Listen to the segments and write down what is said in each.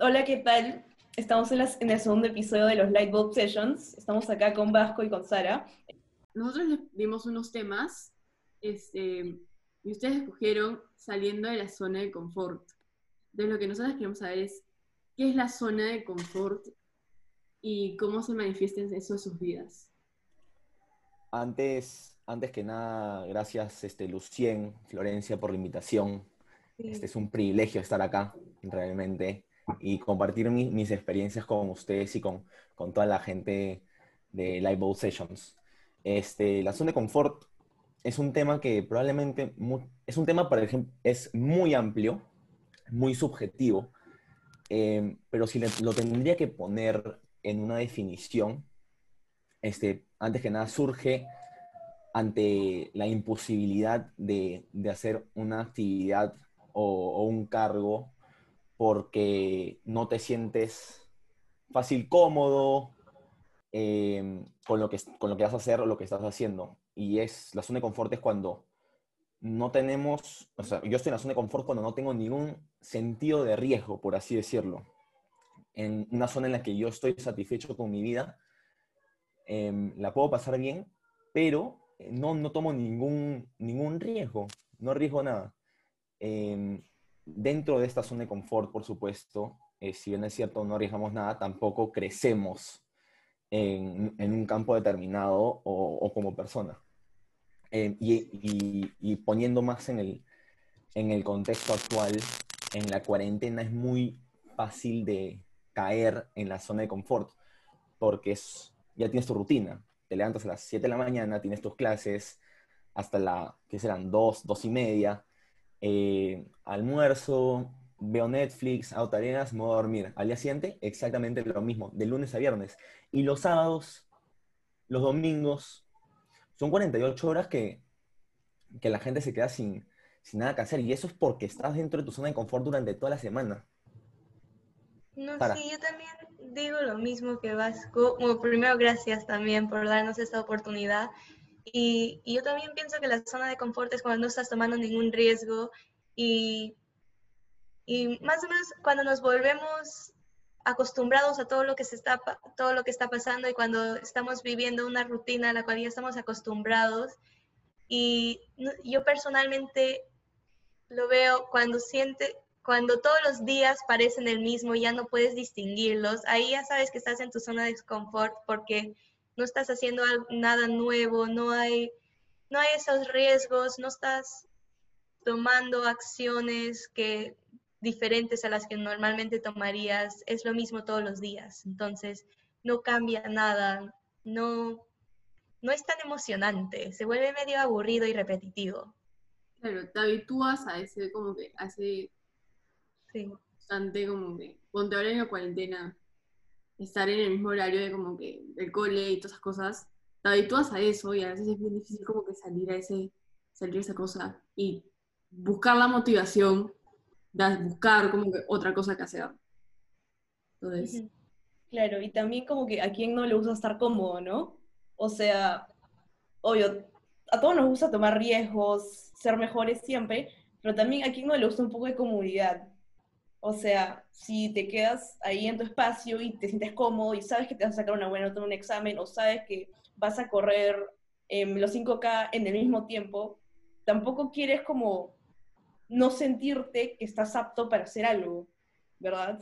Hola, ¿qué tal? Estamos en, las- en el segundo episodio de los Lightbulb Sessions. Estamos acá con Vasco y con Sara. Nosotros les dimos unos temas este, y ustedes escogieron saliendo de la zona de confort. Entonces lo que nosotros queremos saber es qué es la zona de confort y cómo se manifiesta eso en sus vidas. Antes, antes que nada, gracias este, Lucien, Florencia, por la invitación. Este es un privilegio estar acá, realmente, y compartir mi- mis experiencias con ustedes y con, con toda la gente de Live Sessions. Este, la zona de confort es un tema que probablemente, mu- es un tema, por ejemplo, es muy amplio, muy subjetivo, eh, pero si le- lo tendría que poner en una definición, este, antes que nada surge ante la imposibilidad de, de hacer una actividad o, o un cargo porque no te sientes fácil cómodo eh, con, lo que, con lo que vas a hacer o lo que estás haciendo. Y es la zona de confort es cuando no tenemos, o sea, yo estoy en la zona de confort cuando no tengo ningún sentido de riesgo, por así decirlo. En una zona en la que yo estoy satisfecho con mi vida, em, la puedo pasar bien, pero eh, no, no tomo ningún, ningún riesgo, no arriesgo nada. Em, dentro de esta zona de confort, por supuesto, eh, si bien es cierto, no arriesgamos nada, tampoco crecemos en, en un campo determinado o, o como persona. Em, y, y- y poniendo más en el, en el contexto actual, en la cuarentena es muy fácil de caer en la zona de confort, porque es, ya tienes tu rutina. Te levantas a las 7 de la mañana, tienes tus clases hasta la, que serán 2, 2 y media, eh, almuerzo, veo Netflix, hago tareas, me voy a dormir. Al día siguiente, exactamente lo mismo, de lunes a viernes. Y los sábados, los domingos, son 48 horas que, que la gente se queda sin, sin nada que hacer. Y eso es porque estás dentro de tu zona de confort durante toda la semana. No, Sara. sí, yo también digo lo mismo que Vasco. Bueno, primero, gracias también por darnos esta oportunidad. Y, y yo también pienso que la zona de confort es cuando no estás tomando ningún riesgo y, y más o menos cuando nos volvemos acostumbrados a todo lo que se está todo lo que está pasando y cuando estamos viviendo una rutina a la cual ya estamos acostumbrados. Y yo personalmente lo veo cuando siente, cuando todos los días parecen el mismo y ya no puedes distinguirlos, ahí ya sabes que estás en tu zona de confort porque no estás haciendo nada nuevo, no hay, no hay esos riesgos, no estás tomando acciones que diferentes a las que normalmente tomarías, es lo mismo todos los días, entonces no cambia nada, no, no es tan emocionante, se vuelve medio aburrido y repetitivo. Claro, te habitúas a ese, como que, a ese Sí. constante, como que, ponte ahora en la cuarentena, estar en el mismo horario de como que el cole y todas esas cosas, te habitúas a eso y a veces es bien difícil como que salir a ese, salir a esa cosa y buscar la motivación, buscar como que otra cosa que hacer. Entonces. Claro, y también como que a quién no le gusta estar cómodo, ¿no? O sea, obvio, a todos nos gusta tomar riesgos, ser mejores siempre, pero también a quién no le gusta un poco de comodidad. O sea, si te quedas ahí en tu espacio y te sientes cómodo y sabes que te vas a sacar una buena nota en un examen o sabes que vas a correr em, los 5K en el mismo tiempo, tampoco quieres como no sentirte que estás apto para hacer algo, ¿verdad?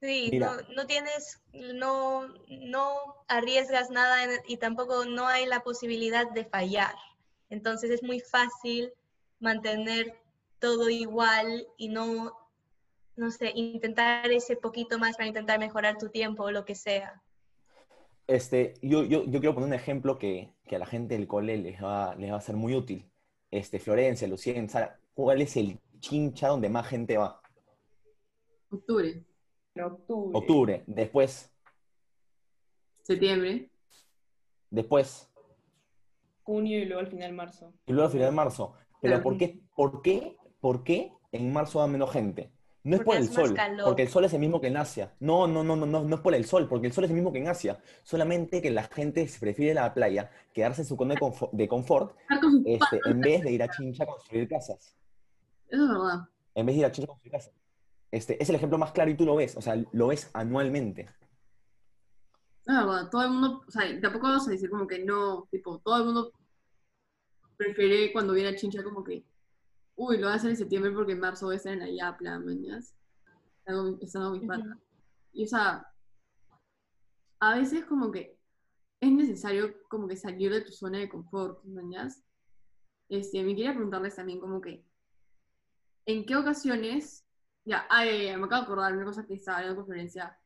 Sí, no, no tienes, no, no arriesgas nada en- y tampoco no hay la posibilidad de fallar. Entonces es muy fácil mantener todo igual y no, no sé, intentar ese poquito más para intentar mejorar tu tiempo o lo que sea. Este, yo, yo, yo quiero poner un ejemplo que, que a la gente del cole les va, les va a ser muy útil. Este, Florencia, Lucien, Sara, ¿cuál es el chincha donde más gente va? octubre, octubre. Octubre, después, septiembre, después, Junio y luego al final marzo. y luego a final de marzo. Pero Claro. ¿por qué, por qué, por qué en marzo va menos gente? No es por el sol, porque el sol es el mismo que en Asia. No, no, no, no, no, no es por el sol, porque el sol es el mismo que en Asia. Solamente que la gente se prefiere la playa, quedarse en su zona de confort, este, en vez de ir a Chincha a construir casas. Eso es verdad. En vez de ir a Chincha a construir casas. este, es el ejemplo más claro y tú lo ves, o sea, lo ves anualmente. Es verdad, todo el mundo, o sea, tampoco vamos a decir como que no, tipo, todo el mundo prefiere cuando viene a Chincha como que, uy, lo voy a hacer en septiembre porque en marzo voy a estar en la Yapla, mañas. Estando mis patas. Y o sea, a veces como que es necesario como que salir de tu zona de confort, mañas. Este, me quería preguntarles también como que, ¿en qué ocasiones, ya, ay, me acabo de acordar una cosa que estaba en la conferencia,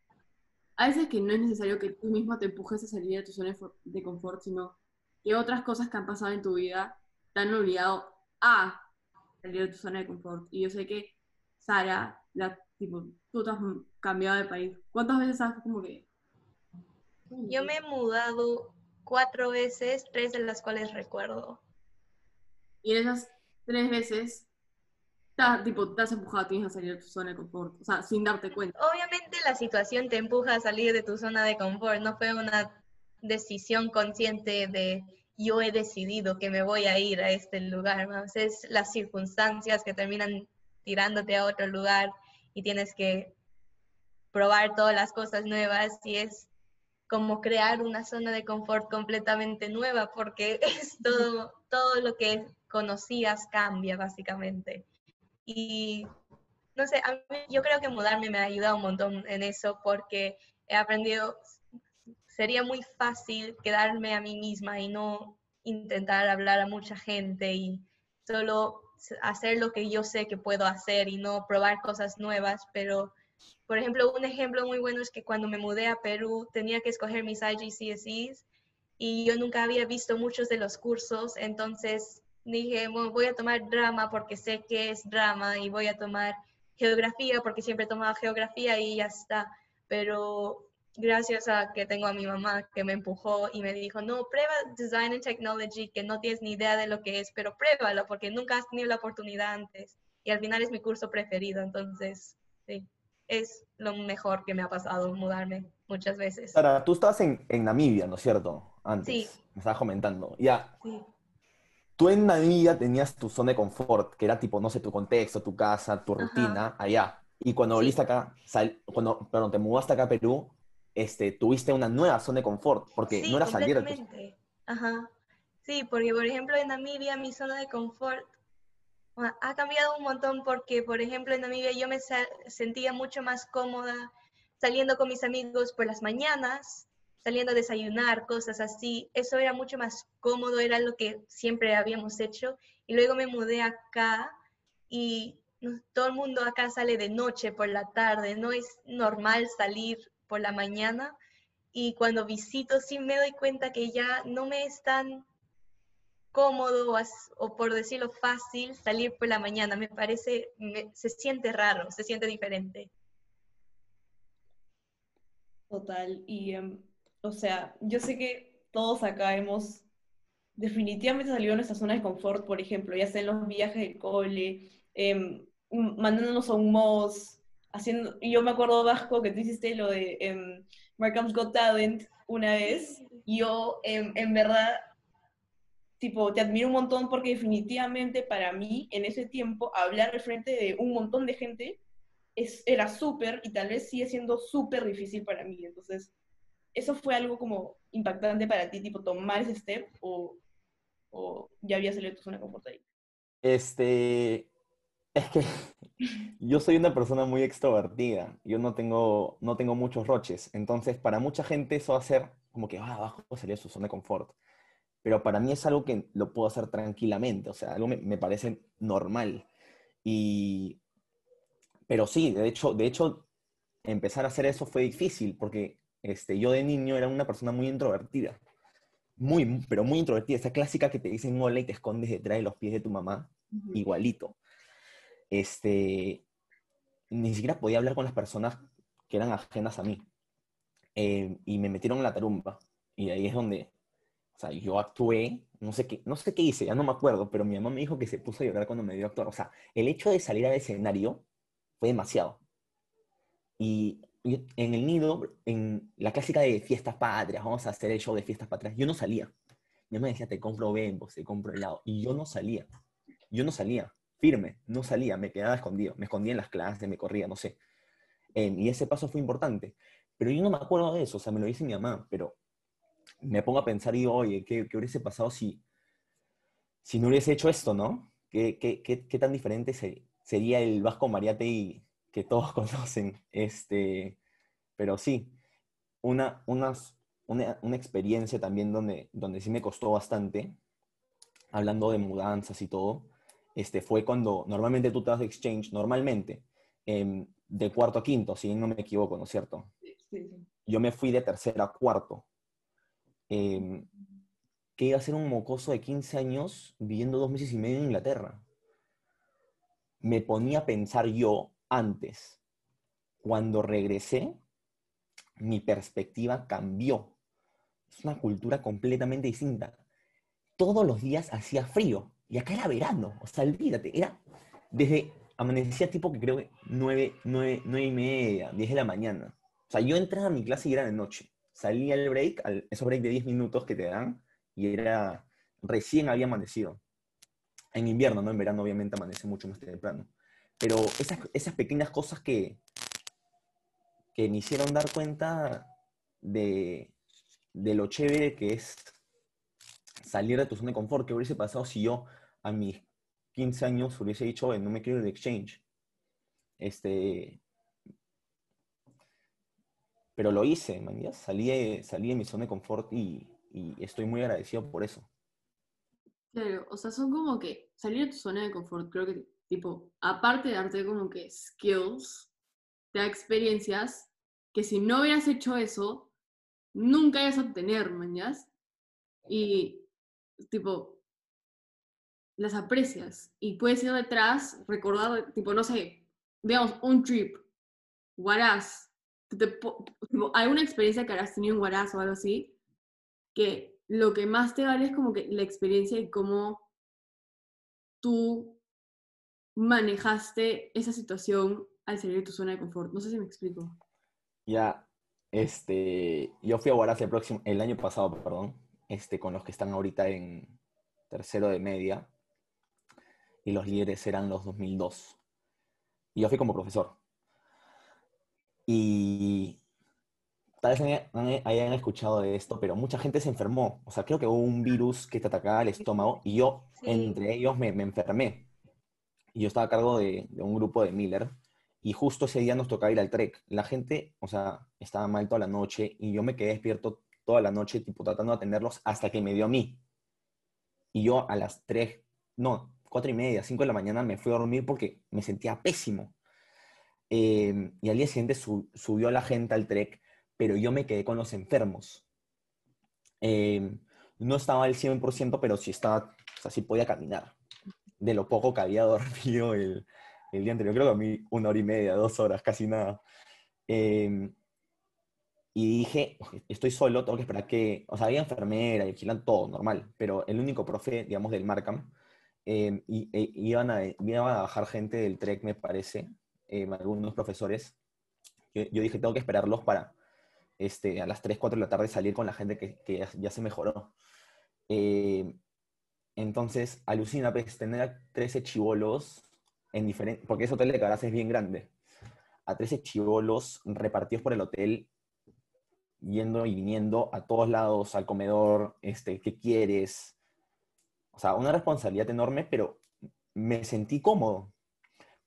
a veces que no es necesario que tú mismo te empujes a salir de tu zona de confort, sino que otras cosas que han pasado en tu vida te han obligado a salir de tu zona de confort. Y yo sé que Sara, la, tipo, tú te has cambiado de país. ¿Cuántas veces has como que... Yo me he mudado cuatro veces, tres de las cuales recuerdo. Y en esas tres veces te, tipo, te has empujado a ti a salir de tu zona de confort, o sea, sin darte cuenta. Obviamente la situación te empuja a salir de tu zona de confort, no fue una decisión consciente de yo he decidido que me voy a ir a este lugar, más es las circunstancias que terminan tirándote a otro lugar y tienes que probar todas las cosas nuevas y es como crear una zona de confort completamente nueva porque es todo, todo lo que conocías cambia básicamente. Y no sé, yo creo que mudarme me ha ayudado un montón en eso porque he aprendido, sería muy fácil quedarme a mí misma y no intentar hablar a mucha gente y solo hacer lo que yo sé que puedo hacer y no probar cosas nuevas, pero por ejemplo, un ejemplo muy bueno es que cuando me mudé a Perú tenía que escoger mis IGCSEs y yo nunca había visto muchos de los cursos, entonces dije, voy a tomar drama porque sé que es drama y voy a tomar geografía porque siempre he tomado geografía y ya está. Pero gracias a que tengo a mi mamá que me empujó y me dijo, no, prueba Design and Technology, que no tienes ni idea de lo que es, pero pruébalo porque nunca has tenido la oportunidad antes. Y al final es mi curso preferido, entonces, sí, es lo mejor que me ha pasado mudarme muchas veces. Ahora, tú estabas en, en Namibia, ¿no es cierto? Antes, sí. me estabas comentando. Ya, sí tú en Namibia tenías tu zona de confort, que era tipo, no sé, tu contexto, tu casa, tu rutina, allá. Y cuando volviste acá, cuando perdón, te mudaste acá a Perú, este, tuviste una nueva zona de confort, porque no era salir de tu... Ajá. Sí, porque por ejemplo en Namibia mi zona de confort ha cambiado un montón porque, por ejemplo, en Namibia yo me sentía mucho más cómoda saliendo con mis amigos por las mañanas, saliendo a desayunar, cosas así. Eso era mucho más cómodo, era lo que siempre habíamos hecho. Y luego me mudé acá y todo el mundo acá sale de noche, por la tarde, no es normal salir por la mañana. Y cuando visito sí me doy cuenta que ya no me es tan cómodo o, por decirlo fácil salir por la mañana. Me parece, se siente raro, se siente diferente. Total. Y em, o sea, yo sé que todos acá hemos definitivamente salido de nuestra zona de confort, por ejemplo, ya sea en los viajes del cole, em, mandándonos a un MOS, haciendo, yo me acuerdo, Vasco, que tú hiciste lo de eh, Markham's Got Talent una vez, yo em, en verdad, tipo, te admiro un montón porque definitivamente para mí, en ese tiempo, hablar al frente de un montón de gente es, era súper, y tal vez sigue siendo súper difícil para mí, entonces ¿eso fue algo como impactante para ti, tipo tomar ese step o, ya había salido tu zona? Este, es que yo soy una persona muy extrovertida, yo no tengo, no tengo muchos roches, entonces para mucha gente eso va a ser como que, ah, abajo sería su zona de confort, pero para mí es algo que lo puedo hacer tranquilamente, o sea, algo me, me parece normal. Y, pero sí, de hecho, de hecho, empezar a hacer eso fue difícil, porque este, yo de niño era una persona muy introvertida. Muy, pero muy introvertida. Esa clásica que te dicen hola y te escondes detrás de los pies de tu mamá. Igualito. Este, ni siquiera podía hablar con las personas que eran ajenas a mí. Eh, y me metieron en la tarumba. Y ahí es donde, o sea, yo actué, no sé qué, no sé qué hice, ya no me acuerdo, pero mi mamá me dijo que se puso a llorar cuando me dio a actuar. O sea, el hecho de salir al escenario fue demasiado. Y en el nido, en la clásica de fiestas patrias, vamos a hacer el show de fiestas patrias, yo no salía. Mi mamá decía, te compro bembos, te compro helado. Y yo no salía. Yo no salía. Firme, no salía, me quedaba escondido, me escondía en las clases, me corría, no sé. Em, y ese paso fue importante. Pero yo no me acuerdo de eso, o sea, me lo dice mi mamá, pero me pongo a pensar y digo, oye, ¿qué, qué hubiese pasado si, si no hubiese hecho esto, no? ¿Qué, qué, qué, qué tan diferente sería el Vasco Mariate que todos conocen? Este, pero sí, una, unas, una, una, experiencia también donde, donde sí me costó bastante, hablando de mudanzas y todo, este, fue cuando normalmente tú te de exchange, normalmente, eh, de cuarto a quinto, si no me equivoco, ¿no es cierto? Sí, sí. Yo me fui de tercero a cuarto. Eh, que iba a ser un mocoso de 15 años viviendo dos meses y medio en Inglaterra. Me ponía a pensar yo antes, cuando regresé, mi perspectiva cambió. Es una cultura completamente distinta. Todos los días hacía frío y acá era verano, o sea, olvídate, era desde amanecía tipo que creo que 9, 9, 9 y media, 10 de la mañana. O sea, yo entraba a mi clase y era de noche. Salía el break, al, esos break de 10 minutos que te dan, y era, recién había amanecido. En invierno, ¿no? En verano obviamente amanece mucho más temprano. Pero esas, esas pequeñas cosas que, que me hicieron dar cuenta de, de lo chévere que es salir de tu zona de confort, que hubiese pasado si yo a mis 15 años hubiese dicho, no me quiero ir de exchange. Este, pero lo hice, man, ya salí, salí de mi zona de confort y, y, estoy muy agradecido por eso. Claro, o sea, son como que salir de tu zona de confort, creo que, tipo, aparte de darte como que skills, te da experiencias que si no hubieras hecho eso, nunca ibas a obtener, mañas. Y, tipo, las aprecias y puedes ir detrás, recordar, tipo, no sé, digamos, un trip, Huaraz, alguna experiencia que habrás tenido en Huaraz o algo así, que lo que más te vale es como que la experiencia y cómo tú manejaste esa situación al salir de tu zona de confort. No sé si me explico. Ya, este, yo fui a Huaraz el, próximo, el año pasado, perdón, este, con los que están ahorita en tercero de media, y los líderes eran los 2002. Y yo fui como profesor. Y tal vez hayan escuchado de esto, pero mucha gente se enfermó. O sea, creo que hubo un virus que te atacaba el estómago y yo entre ellos me, enfermé. Y yo estaba a cargo de, un grupo de Miller y justo ese día nos tocaba ir al trek. La gente, o sea, estaba mal toda la noche y yo me quedé despierto toda la noche, tipo, tratando de atenderlos hasta que me dio a mí. Y yo a las 3, no, cuatro y media, cinco de la mañana me fui a dormir porque me sentía pésimo. Em, y al día siguiente subió la gente al trek, pero yo me quedé con los enfermos. Em, no estaba al 100%, pero sí estaba, o sea, sí podía caminar. De lo poco que había dormido el, el día anterior, creo que a mí una hora y media, dos horas, casi nada. Em, y dije, estoy solo, tengo que esperar que, o sea, había enfermera vigilan todo, normal, pero el único profe, digamos, del Markham, Em, y, e, iban, a, iban, a, bajar gente del TREC, me parece, em, algunos profesores. Yo, dije, tengo que esperarlos para este, a las 3, 4 de la tarde salir con la gente que, que ya, se mejoró. Em, entonces, alucina, pues, tener a 13 chivolos en diferentes, porque ese hotel de Caras es bien grande, a 13 chivolos repartidos por el hotel, yendo y viniendo a todos lados, al comedor, este, ¿qué quieres? O sea, una responsabilidad enorme, pero me sentí cómodo,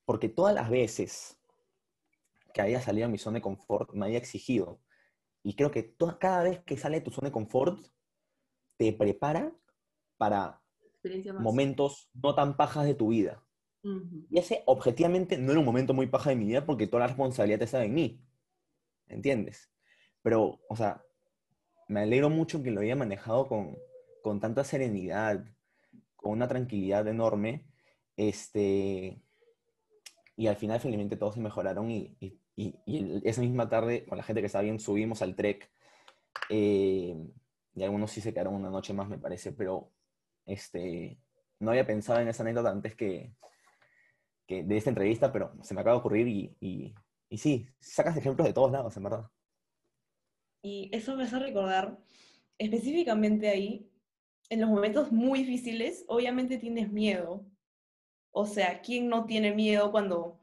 porque todas las veces que había salido a mi zona de confort me había exigido. Y creo que toda, cada vez que sale de tu zona de confort, te prepara para momentos no tan pajas de tu vida. Y ese, objetivamente, no era un momento muy paja de mi vida porque toda la responsabilidad estaba en mí. ¿Entiendes? Pero, o sea, me alegro mucho que lo haya manejado con, con tanta serenidad, con una tranquilidad enorme, este, y al final felizmente todos se mejoraron y, y, y, esa misma tarde con la gente que estaba bien subimos al trek eh, y algunos sí se quedaron una noche más me parece, pero este, no había pensado en esa anécdota antes que, que de esta entrevista, pero se me acaba de ocurrir y, y sí, sacas ejemplos de todos lados, en verdad. Y eso me hace recordar específicamente ahí en los momentos muy difíciles, obviamente tienes miedo. O sea, ¿quién no tiene miedo cuando,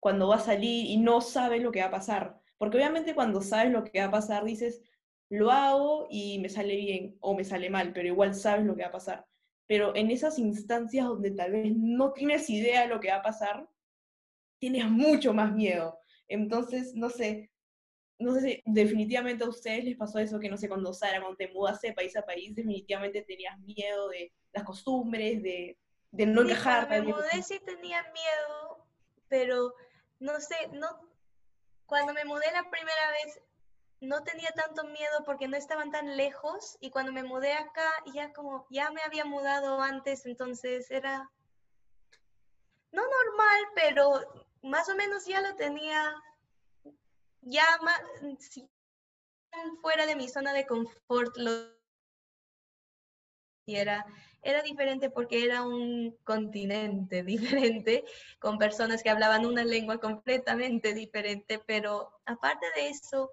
cuando va a salir y no sabe lo que va a pasar? Porque obviamente cuando sabes lo que va a pasar, dices, lo hago y me sale bien o me sale mal, pero igual sabes lo que va a pasar. Pero en esas instancias donde tal vez no tienes idea de lo que va a pasar, tienes mucho más miedo. Entonces, no sé, no sé si definitivamente a ustedes les pasó eso, que no sé, cuando Sara, cuando te mudaste de país a país, definitivamente tenías miedo de las costumbres, de, de no Sí, encajar. me mudé sí tenía miedo, pero no sé, no, cuando me mudé la primera vez no tenía tanto miedo porque no estaban tan lejos y cuando me mudé acá ya como ya me había mudado antes, entonces era no normal, pero más o menos ya lo tenía ya más fuera de mi zona de confort lo era, era diferente porque era un continente diferente, con personas que hablaban una lengua completamente diferente, pero aparte de eso,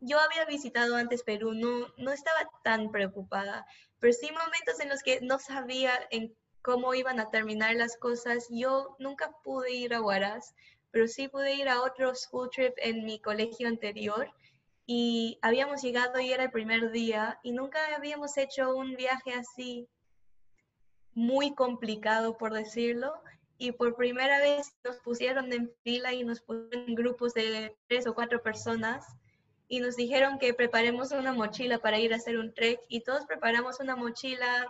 yo había visitado antes Perú, no, no estaba tan preocupada, pero sí momentos en los que no sabía en cómo iban a terminar las cosas. Yo nunca pude ir a Huaraz, pero sí pude ir a otro school trip en mi colegio anterior y habíamos llegado y era el primer día y nunca habíamos hecho un viaje así muy complicado, por decirlo. Y por primera vez nos pusieron en fila y nos pusieron en grupos de tres o cuatro personas y nos dijeron que preparemos una mochila para ir a hacer un trek y todos preparamos una mochila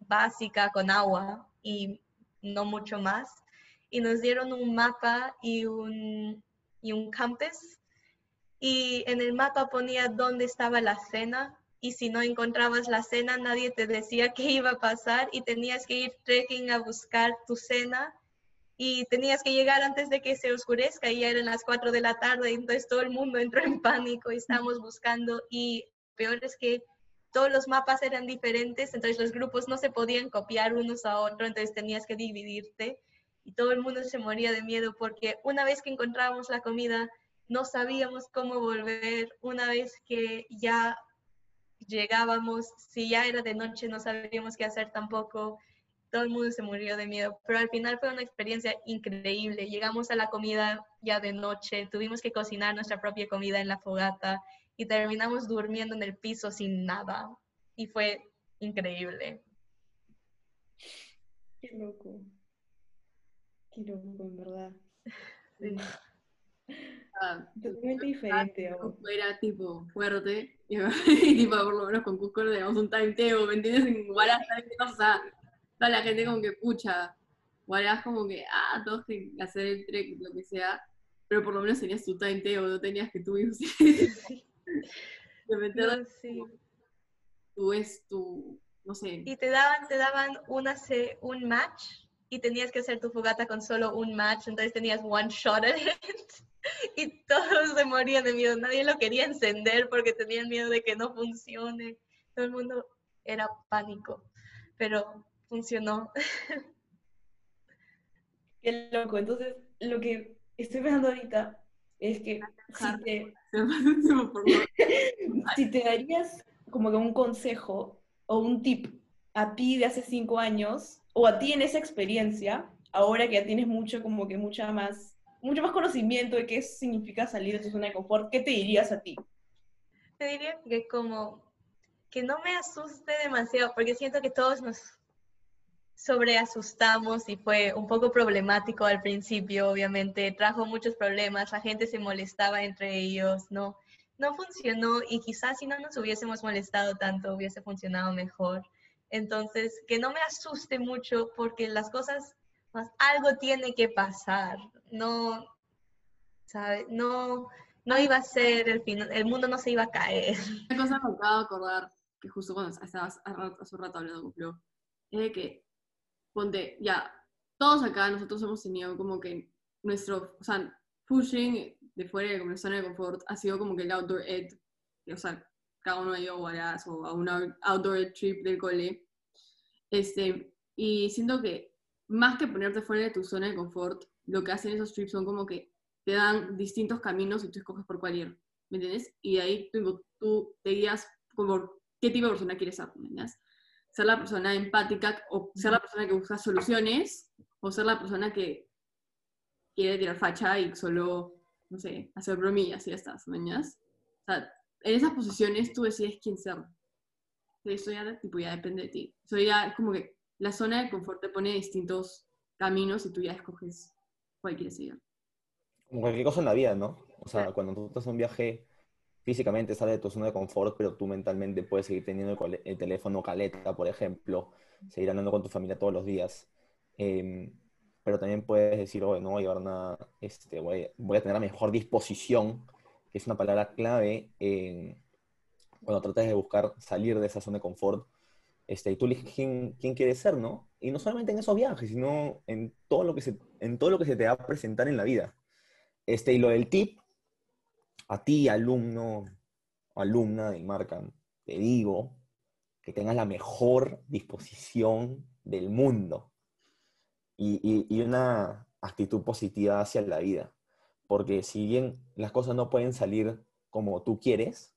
básica con agua y no mucho más. Y nos dieron un mapa y un, y un compass y en el mapa ponía dónde estaba la cena y si no encontrabas la cena nadie te decía qué iba a pasar y tenías que ir trekking a buscar tu cena y tenías que llegar antes de que se oscurezca y ya eran las 4 de la tarde entonces todo el mundo entró en pánico y estábamos buscando y peor es que todos los mapas eran diferentes, entonces los grupos no se podían copiar unos a otros, entonces tenías que dividirte y todo el mundo se moría de miedo porque una vez que encontrábamos la comida no sabíamos cómo volver una vez que ya llegábamos, si ya era de noche no sabíamos qué hacer tampoco, todo el mundo se murió de miedo, pero al final fue una experiencia increíble, llegamos a la comida ya de noche, tuvimos que cocinar nuestra propia comida en la fogata y terminamos durmiendo en el piso sin nada y fue increíble. Qué loco. Qué loco, en verdad. Sí. Ah, Totalmente diferente. era tipo fuerte y, y tipo por lo menos con Cusco le damos un timetable, ¿me entiendes? En Huaraz ¿sabes qué pasa? Toda la gente como que pucha, Huaraz como que, ah, todos que hacer el trek, lo que sea, pero por lo menos tenías tu timetable, no tenías que tú de meter No, sí. tu es tu, no sé, Y te daban, te daban una, se- un match y tenías que hacer tu fogata con solo un match, entonces tenías one shot at it. Y todos se morían de miedo, nadie lo quería encender porque tenían miedo de que no funcione. Todo el mundo era pánico, pero funcionó. Qué loco. Entonces, lo que estoy pensando ahorita es que si te, si te darías como que un consejo o un tip a ti de hace cinco años o a ti en esa experiencia, ahora que ya tienes mucho, como que mucha más, mucho más conocimiento de qué significa salir de tu zona de confort, ¿qué te dirías a ti? Te diría que como que no me asuste demasiado, porque siento que todos nos sobreasustamos y fue un poco problemático al principio, obviamente, trajo muchos problemas, la gente se molestaba entre ellos, no, no funcionó y quizás si no nos hubiésemos molestado tanto hubiese funcionado mejor. Entonces, que no me asuste mucho porque las cosas, más algo tiene que pasar, no, ¿sabe? No, no iba a ser el final, el mundo no se iba a caer. Una cosa me acabo de acordar, que justo cuando estabas hace un rato hablando con Flo, es de que, ponte, ya, todos acá nosotros hemos tenido como que nuestro, o sea, pushing de fuera de como zona de confort ha sido como que el outdoor ed, o sea, cada uno ido a Huaraz o a una outdoor trip del cole, este, y siento que más que ponerte fuera de tu zona de confort, lo que hacen esos trips son como que te dan distintos caminos y tú escoges por cuál ir, ¿me entiendes? Y de ahí tú, tú te guías como qué tipo de persona quieres ser, ¿me entiendes? ser la persona empática o ser la persona que busca soluciones o ser la persona que quiere tirar facha y solo, no sé, hacer bromillas y ya estás, mañas. O sea, en esas posiciones tú decides quién ser. Eso ya, tipo, ya depende de ti. Eso ya como que la zona de confort te pone distintos caminos y tú ya escoges cuál quieres seguir. Como cualquier cosa en la vida, ¿no? O sea, cuando tú estás en un viaje, físicamente sales de tu zona de confort, pero tú mentalmente puedes seguir teniendo el, teléfono caleta, por ejemplo, seguir andando con tu familia todos los días. Em, pero también puedes decir, oye, no voy a llevar nada, este, voy, a tener la mejor disposición, que es una palabra clave cuando tratas de buscar salir de esa zona de confort. Este, y tú eliges quién, quién quieres ser, ¿no? Y no solamente en esos viajes, sino en todo lo que se, en todo lo que se te va a presentar en la vida. Este, y lo del tip, a ti, alumno o alumna de marca, te digo que tengas la mejor disposición del mundo y, una actitud positiva hacia la vida. Porque si bien las cosas no pueden salir como tú quieres,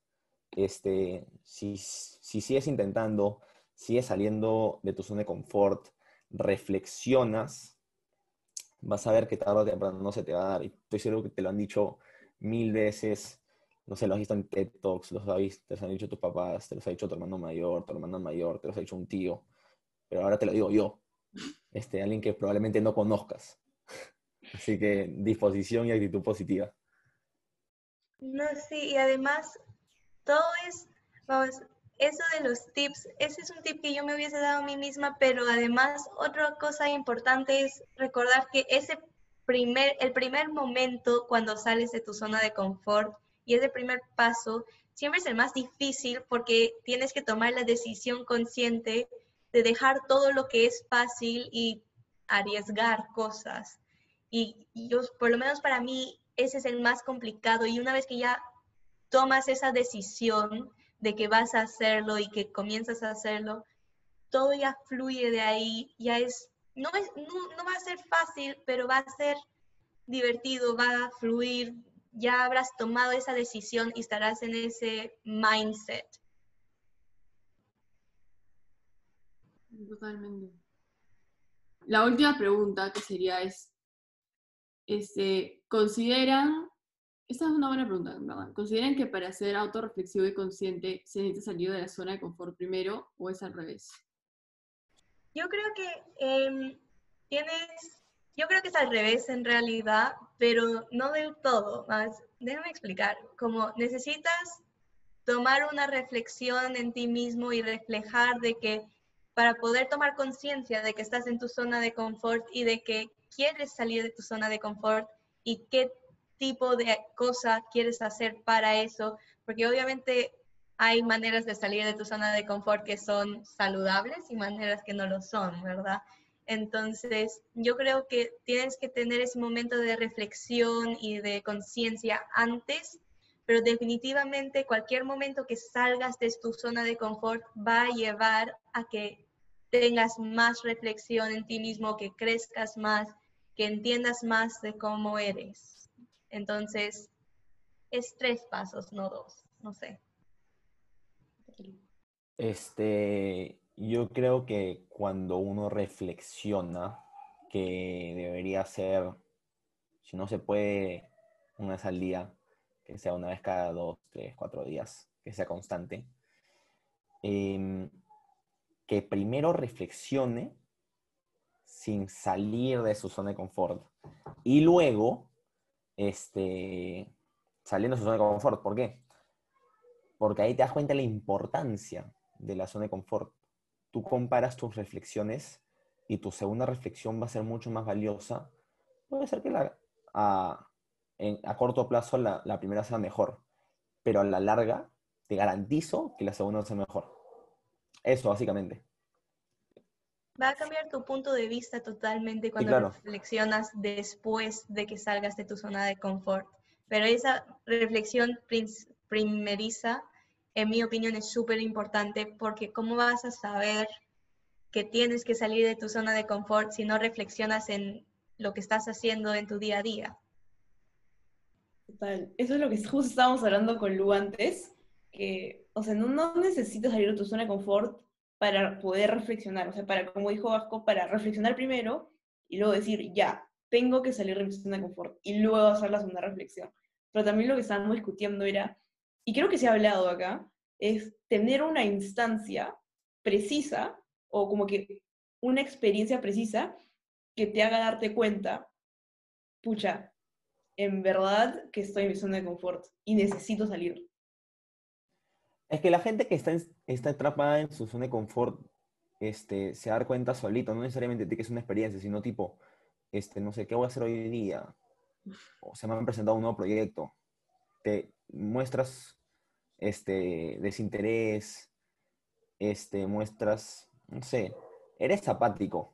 este, si, si sigues intentando, sigues saliendo de tu zona de confort, reflexionas, vas a ver que tarde o temprano no se te va a dar. Y estoy seguro que te lo han dicho mil veces, no sé, lo has visto en TED Talks, los has visto, te los han dicho tus papás, te los ha dicho tu hermano mayor, tu hermana mayor, te los ha dicho un tío. Pero ahora te lo digo yo este, alguien que probablemente no conozcas. Así que disposición y actitud positiva. No, sí, y además todo es, vamos, eso de los tips, ese es un tip que yo me hubiese dado a mí misma, pero además otra cosa importante es recordar que ese primer, el primer momento cuando sales de tu zona de confort y ese primer paso siempre es el más difícil porque tienes que tomar la decisión consciente de dejar todo lo que es fácil y arriesgar cosas. Y, yo, por lo menos para mí, ese es el más complicado. Y una vez que ya tomas esa decisión de que vas a hacerlo y que comienzas a hacerlo, todo ya fluye de ahí, ya es, no, es, no, no va a ser fácil, pero va a ser divertido, va a fluir, ya habrás tomado esa decisión y estarás en ese mindset Totalmente. La última pregunta que sería es, este, ¿consideran, esta es una buena pregunta, ¿verdad? ¿Consideran que para ser autorreflexivo y consciente se necesita salir de la zona de confort primero o es al revés? Yo creo que em, tienes, yo creo que es al revés en realidad, pero no del todo. Déjame explicar, como necesitas tomar una reflexión en ti mismo y reflejar de que para poder tomar conciencia de que estás en tu zona de confort y de que quieres salir de tu zona de confort y qué tipo de cosa quieres hacer para eso, porque obviamente hay maneras de salir de tu zona de confort que son saludables y maneras que no lo son, ¿verdad? Entonces, yo creo que tienes que tener ese momento de reflexión y de conciencia antes, pero definitivamente cualquier momento que salgas de tu zona de confort va a llevar a que tengas más reflexión en ti mismo, que crezcas más, que entiendas más de cómo eres. Entonces, es tres pasos, no dos, no sé. Este, yo creo que cuando uno reflexiona, que debería ser, si no se puede, una día, que sea una vez cada dos, tres, cuatro días, que sea constante. Eh, que primero reflexione sin salir de su zona de confort y luego este, saliendo de su zona de confort. ¿Por qué? Porque ahí te das cuenta de la importancia de la zona de confort. Tú comparas tus reflexiones y tu segunda reflexión va a ser mucho más valiosa. Puede ser que a, corto plazo la, la primera sea mejor, pero a la larga te garantizo que la segunda sea mejor. Eso, básicamente. Va a cambiar tu punto de vista totalmente cuando reflexionas después de que salgas de tu zona de confort. Pero esa reflexión primeriza, en mi opinión, es súper importante porque ¿cómo vas a saber que tienes que salir de tu zona de confort si no reflexionas en lo que estás haciendo en tu día a día? Total. Eso es lo que justo estábamos hablando con Lu antes, que, o sea, no, no necesitas salir de tu zona de confort para poder reflexionar, o sea, para, como dijo Vasco, para reflexionar primero y luego decir, ya, tengo que salir de mi zona de confort y luego hacer la segunda reflexión. Pero también lo que estábamos discutiendo era, y creo que se ha hablado acá, es tener una instancia precisa o como que una experiencia precisa que te haga darte cuenta, pucha, en verdad que estoy en mi zona de confort y necesito salir. Es que la gente que está, está atrapada en su zona de confort este, se da cuenta solito, no necesariamente que es una experiencia, sino tipo, este, no sé, ¿qué voy a hacer hoy día? O se me han presentado un nuevo proyecto. Te muestras este, desinterés, este, muestras, no sé, eres apático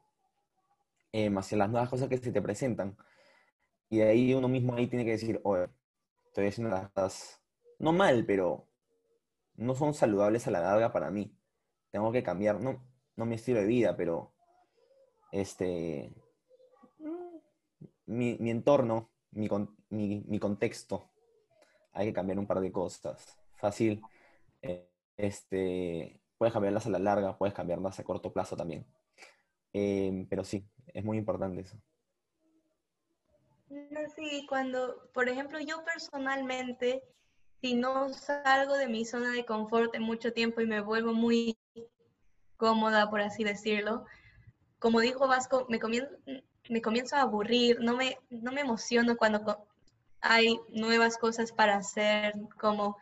eh, hacia las nuevas cosas que se te presentan. Y de ahí uno mismo ahí tiene que decir, oye, estoy haciendo las cosas, no mal, pero no son saludables a la larga para mí. Tengo que cambiar, no, no mi estilo de vida, pero este, mi, mi entorno, mi, mi, mi, contexto, hay que cambiar un par de cosas. Fácil, eh, este, puedes cambiarlas a la larga, puedes cambiarlas a corto plazo también. Eh, pero sí, es muy importante eso. Sí, cuando, por ejemplo, yo personalmente, si no salgo de mi zona de confort en mucho tiempo y me vuelvo muy cómoda, por así decirlo, como dijo Vasco, me comienzo, a aburrir, no me, no me emociono cuando hay nuevas cosas para hacer, como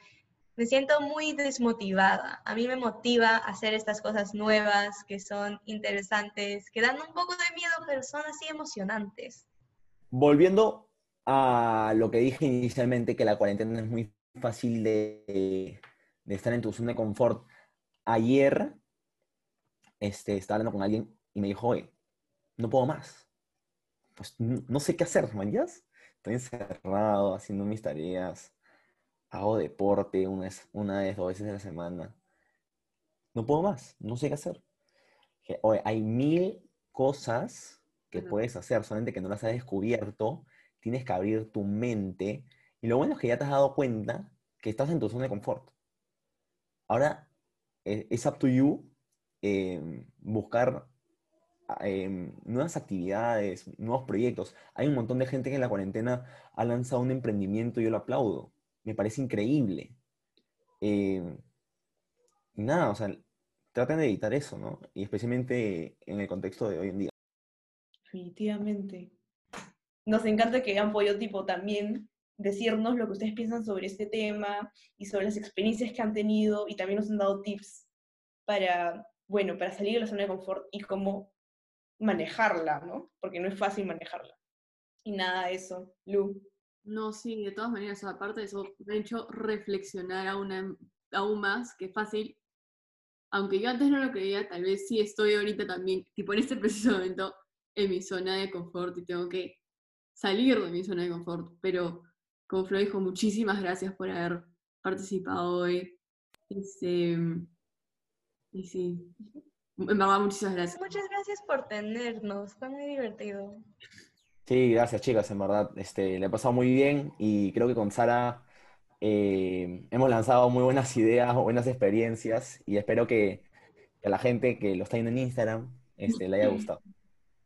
me siento muy desmotivada. A mí me motiva hacer estas cosas nuevas que son interesantes, que dan un poco de miedo, pero son así emocionantes. Volviendo a lo que dije inicialmente, que la cuarentena es muy fácil de, de estar en tu zona de confort. Ayer este, estaba hablando con alguien y me dijo, oye, no puedo más. Pues no, sé qué hacer, ¿man? Estoy encerrado haciendo mis tareas hago deporte una vez, una vez, dos veces a la semana. No puedo más, no sé qué hacer. Oye, hay mil cosas que puedes hacer, solamente que no las has descubierto, tienes que abrir tu mente. Y lo bueno es que ya te has dado cuenta que estás en tu zona de confort. Ahora e, es up to you em, buscar em, nuevas actividades, nuevos proyectos. Hay un montón de gente que en la cuarentena ha lanzado un emprendimiento y yo lo aplaudo me parece increíble. Eh, nada, o sea, traten de evitar eso, ¿no? Y especialmente en el contexto de hoy en día. Definitivamente. Nos encanta que hayan podido, tipo, también decirnos lo que ustedes piensan sobre este tema y sobre las experiencias que han tenido y también nos han dado tips para, bueno, para salir de la zona de confort y cómo manejarla, ¿no? Porque no es fácil manejarla. Y nada, eso. Lu. No, sí, de todas maneras, aparte de eso, me ha hecho reflexionar aún, aún más, que fácil. Aunque yo antes no lo creía, tal vez sí estoy ahorita también, tipo en este preciso momento, en mi zona de confort y tengo que salir de mi zona de confort. Pero, como Flo dijo, muchísimas gracias por haber participado hoy. Este, y sí, en verdad, muchísimas gracias. Muchas gracias por tenernos, fue muy divertido. Sí, gracias chicas, en verdad. Este, le he pasado muy bien y creo que con Sara eh, hemos lanzado muy buenas ideas, buenas experiencias y espero que, a la gente que lo está viendo en Instagram este, le haya gustado.